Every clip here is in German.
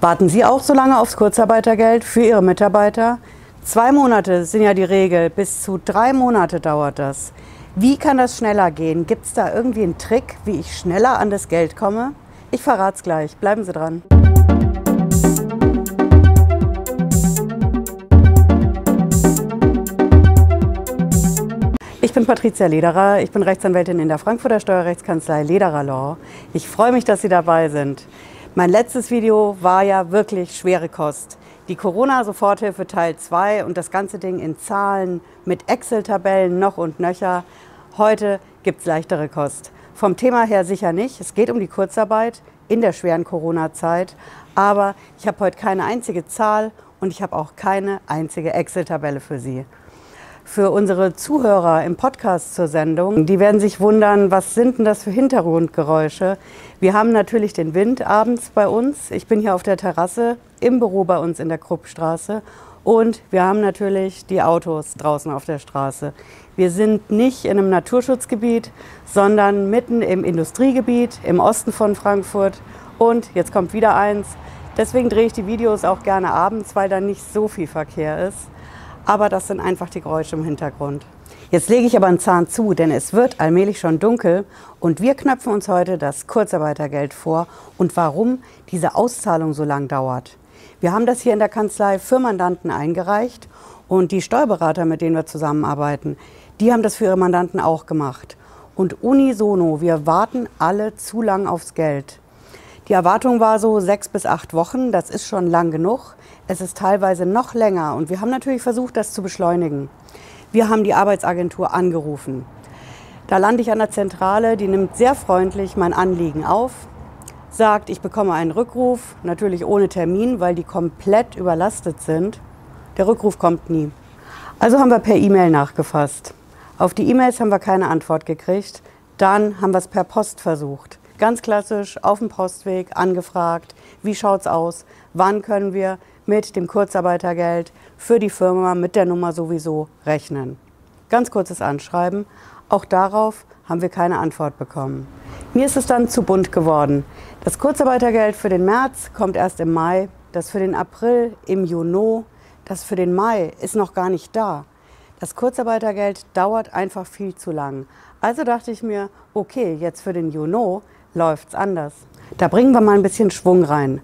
Warten Sie auch so lange aufs Kurzarbeitergeld für Ihre Mitarbeiter? Zwei Monate sind ja die Regel, bis zu drei Monate dauert das. Wie kann das schneller gehen? Gibt es da irgendwie einen Trick, wie ich schneller an das Geld komme? Ich verrate es gleich. Bleiben Sie dran. Ich bin Patricia Lederer, ich bin Rechtsanwältin in der Frankfurter Steuerrechtskanzlei Lederer Law. Ich freue mich, dass Sie dabei sind. Mein letztes Video war ja wirklich schwere Kost. Die Corona-Soforthilfe Teil 2 und das ganze Ding in Zahlen mit Excel-Tabellen noch und nöcher. Heute gibt es leichtere Kost. Vom Thema her sicher nicht. Es geht um die Kurzarbeit in der schweren Corona-Zeit. Aber ich habe heute keine einzige Zahl und ich habe auch keine einzige Excel-Tabelle für Sie für unsere Zuhörer im Podcast zur Sendung. Die werden sich wundern, was sind denn das für Hintergrundgeräusche? Wir haben natürlich den Wind abends bei uns. Ich bin hier auf der Terrasse im Büro bei uns in der Kruppstraße. Und wir haben natürlich die Autos draußen auf der Straße. Wir sind nicht in einem Naturschutzgebiet, sondern mitten im Industriegebiet im Osten von Frankfurt. Und jetzt kommt wieder eins. Deswegen drehe ich die Videos auch gerne abends, weil da nicht so viel Verkehr ist aber das sind einfach die Geräusche im Hintergrund. Jetzt lege ich aber einen Zahn zu, denn es wird allmählich schon dunkel und wir knöpfen uns heute das Kurzarbeitergeld vor und warum diese Auszahlung so lang dauert. Wir haben das hier in der Kanzlei für Mandanten eingereicht und die Steuerberater, mit denen wir zusammenarbeiten, die haben das für ihre Mandanten auch gemacht. Und unisono, wir warten alle zu lang aufs Geld. Die Erwartung war so sechs bis acht Wochen, das ist schon lang genug. Es ist teilweise noch länger und wir haben natürlich versucht, das zu beschleunigen. Wir haben die Arbeitsagentur angerufen. Da lande ich an der Zentrale, die nimmt sehr freundlich mein Anliegen auf, sagt, ich bekomme einen Rückruf, natürlich ohne Termin, weil die komplett überlastet sind. Der Rückruf kommt nie. Also haben wir per E-Mail nachgefasst. Auf die E-Mails haben wir keine Antwort gekriegt. Dann haben wir es per Post versucht. Ganz klassisch auf dem Postweg angefragt, wie schaut's aus, wann können wir mit dem Kurzarbeitergeld für die Firma mit der Nummer sowieso rechnen. Ganz kurzes Anschreiben. Auch darauf haben wir keine Antwort bekommen. Mir ist es dann zu bunt geworden. Das Kurzarbeitergeld für den März kommt erst im Mai, das für den April im Juni, das für den Mai ist noch gar nicht da. Das Kurzarbeitergeld dauert einfach viel zu lang. Also dachte ich mir, okay, jetzt für den Juni läuft es anders. Da bringen wir mal ein bisschen Schwung rein.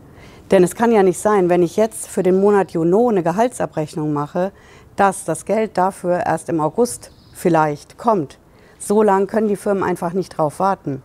Denn es kann ja nicht sein, wenn ich jetzt für den Monat Juni eine Gehaltsabrechnung mache, dass das Geld dafür erst im August vielleicht kommt. So lange können die Firmen einfach nicht drauf warten.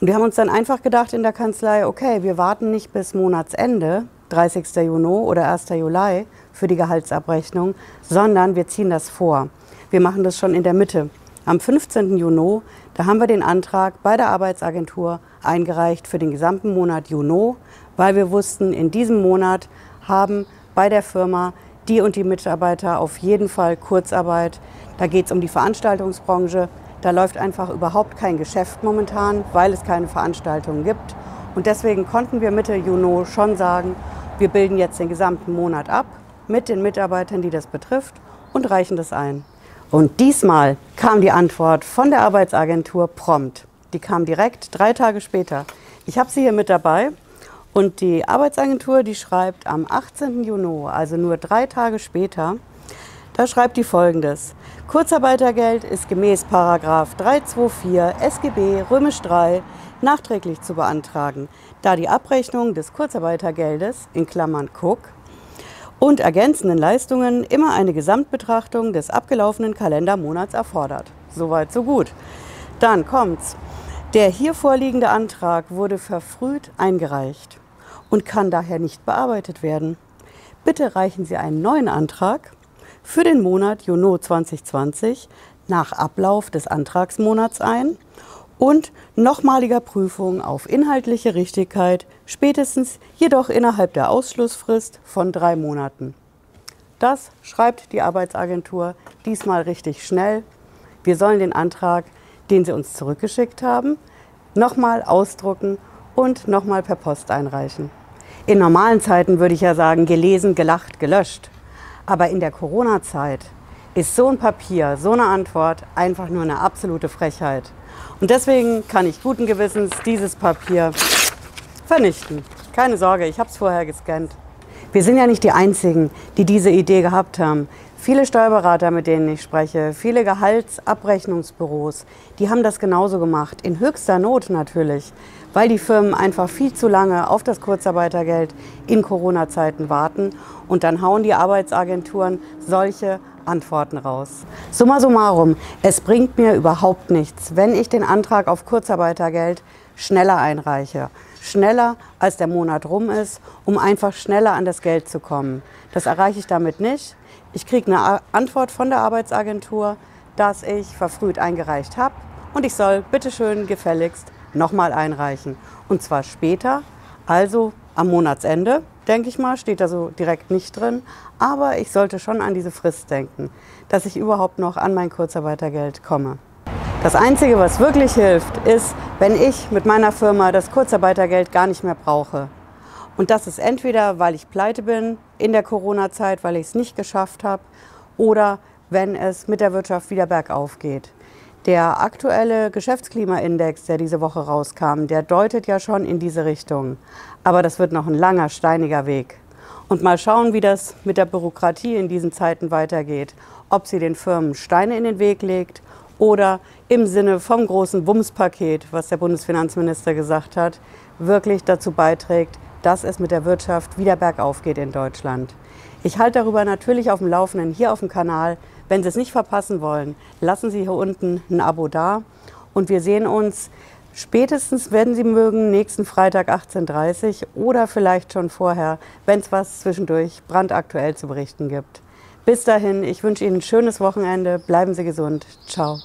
Und wir haben uns dann einfach gedacht in der Kanzlei, okay, wir warten nicht bis Monatsende, 30. Juni oder 1. Juli für die Gehaltsabrechnung, sondern wir ziehen das vor. Wir machen das schon in der Mitte. Am 15. Juni, da haben wir den Antrag bei der Arbeitsagentur eingereicht für den gesamten Monat Juni, weil wir wussten, in diesem Monat haben bei der Firma die und die Mitarbeiter auf jeden Fall Kurzarbeit. Da geht es um die Veranstaltungsbranche. Da läuft einfach überhaupt kein Geschäft momentan, weil es keine Veranstaltungen gibt. Und deswegen konnten wir Mitte Juni schon sagen, wir bilden jetzt den gesamten Monat ab mit den Mitarbeitern, die das betrifft und reichen das ein. Und diesmal kam die Antwort von der Arbeitsagentur prompt. Die kam direkt drei Tage später. Ich habe sie hier mit dabei. Und die Arbeitsagentur, die schreibt am 18. Juni, also nur drei Tage später, da schreibt die folgendes. Kurzarbeitergeld ist gemäß Paragraf 324 SGB Römisch 3 nachträglich zu beantragen, da die Abrechnung des Kurzarbeitergeldes in Klammern Cook und ergänzenden Leistungen immer eine Gesamtbetrachtung des abgelaufenen Kalendermonats erfordert. Soweit, so gut. Dann kommt's. Der hier vorliegende Antrag wurde verfrüht eingereicht und kann daher nicht bearbeitet werden. Bitte reichen Sie einen neuen Antrag für den Monat Juni 2020 nach Ablauf des Antragsmonats ein und nochmaliger Prüfung auf inhaltliche Richtigkeit, spätestens jedoch innerhalb der Ausschlussfrist von drei Monaten. Das schreibt die Arbeitsagentur diesmal richtig schnell. Wir sollen den Antrag, den Sie uns zurückgeschickt haben, nochmal ausdrucken und nochmal per Post einreichen. In normalen Zeiten würde ich ja sagen, gelesen, gelacht, gelöscht. Aber in der Corona-Zeit ist so ein Papier, so eine Antwort einfach nur eine absolute Frechheit. Und deswegen kann ich guten Gewissens dieses Papier vernichten. Keine Sorge, ich habe es vorher gescannt. Wir sind ja nicht die Einzigen, die diese Idee gehabt haben. Viele Steuerberater, mit denen ich spreche, viele Gehaltsabrechnungsbüros, die haben das genauso gemacht. In höchster Not natürlich, weil die Firmen einfach viel zu lange auf das Kurzarbeitergeld in Corona-Zeiten warten und dann hauen die Arbeitsagenturen solche Antworten raus. Summa summarum, es bringt mir überhaupt nichts, wenn ich den Antrag auf Kurzarbeitergeld schneller einreiche. Schneller als der Monat rum ist, um einfach schneller an das Geld zu kommen. Das erreiche ich damit nicht. Ich kriege eine Antwort von der Arbeitsagentur, dass ich verfrüht eingereicht habe und ich soll bitteschön gefälligst nochmal einreichen. Und zwar später, also am Monatsende, denke ich mal, steht da so direkt nicht drin. Aber ich sollte schon an diese Frist denken, dass ich überhaupt noch an mein Kurzarbeitergeld komme. Das Einzige, was wirklich hilft, ist, wenn ich mit meiner Firma das Kurzarbeitergeld gar nicht mehr brauche. Und das ist entweder, weil ich pleite bin in der Corona-Zeit, weil ich es nicht geschafft habe, oder wenn es mit der Wirtschaft wieder bergauf geht. Der aktuelle Geschäftsklimaindex, der diese Woche rauskam, der deutet ja schon in diese Richtung. Aber das wird noch ein langer, steiniger Weg. Und mal schauen, wie das mit der Bürokratie in diesen Zeiten weitergeht. Ob sie den Firmen Steine in den Weg legt oder im Sinne vom großen Wumms-Paket, was der Bundesfinanzminister gesagt hat, wirklich dazu beiträgt, dass es mit der Wirtschaft wieder bergauf geht in Deutschland. Ich halte darüber natürlich auf dem Laufenden hier auf dem Kanal. Wenn Sie es nicht verpassen wollen, lassen Sie hier unten ein Abo da. Und wir sehen uns spätestens, wenn Sie mögen, nächsten Freitag 18.30 Uhr oder vielleicht schon vorher, wenn es was zwischendurch brandaktuell zu berichten gibt. Bis dahin, ich wünsche Ihnen ein schönes Wochenende. Bleiben Sie gesund. Ciao.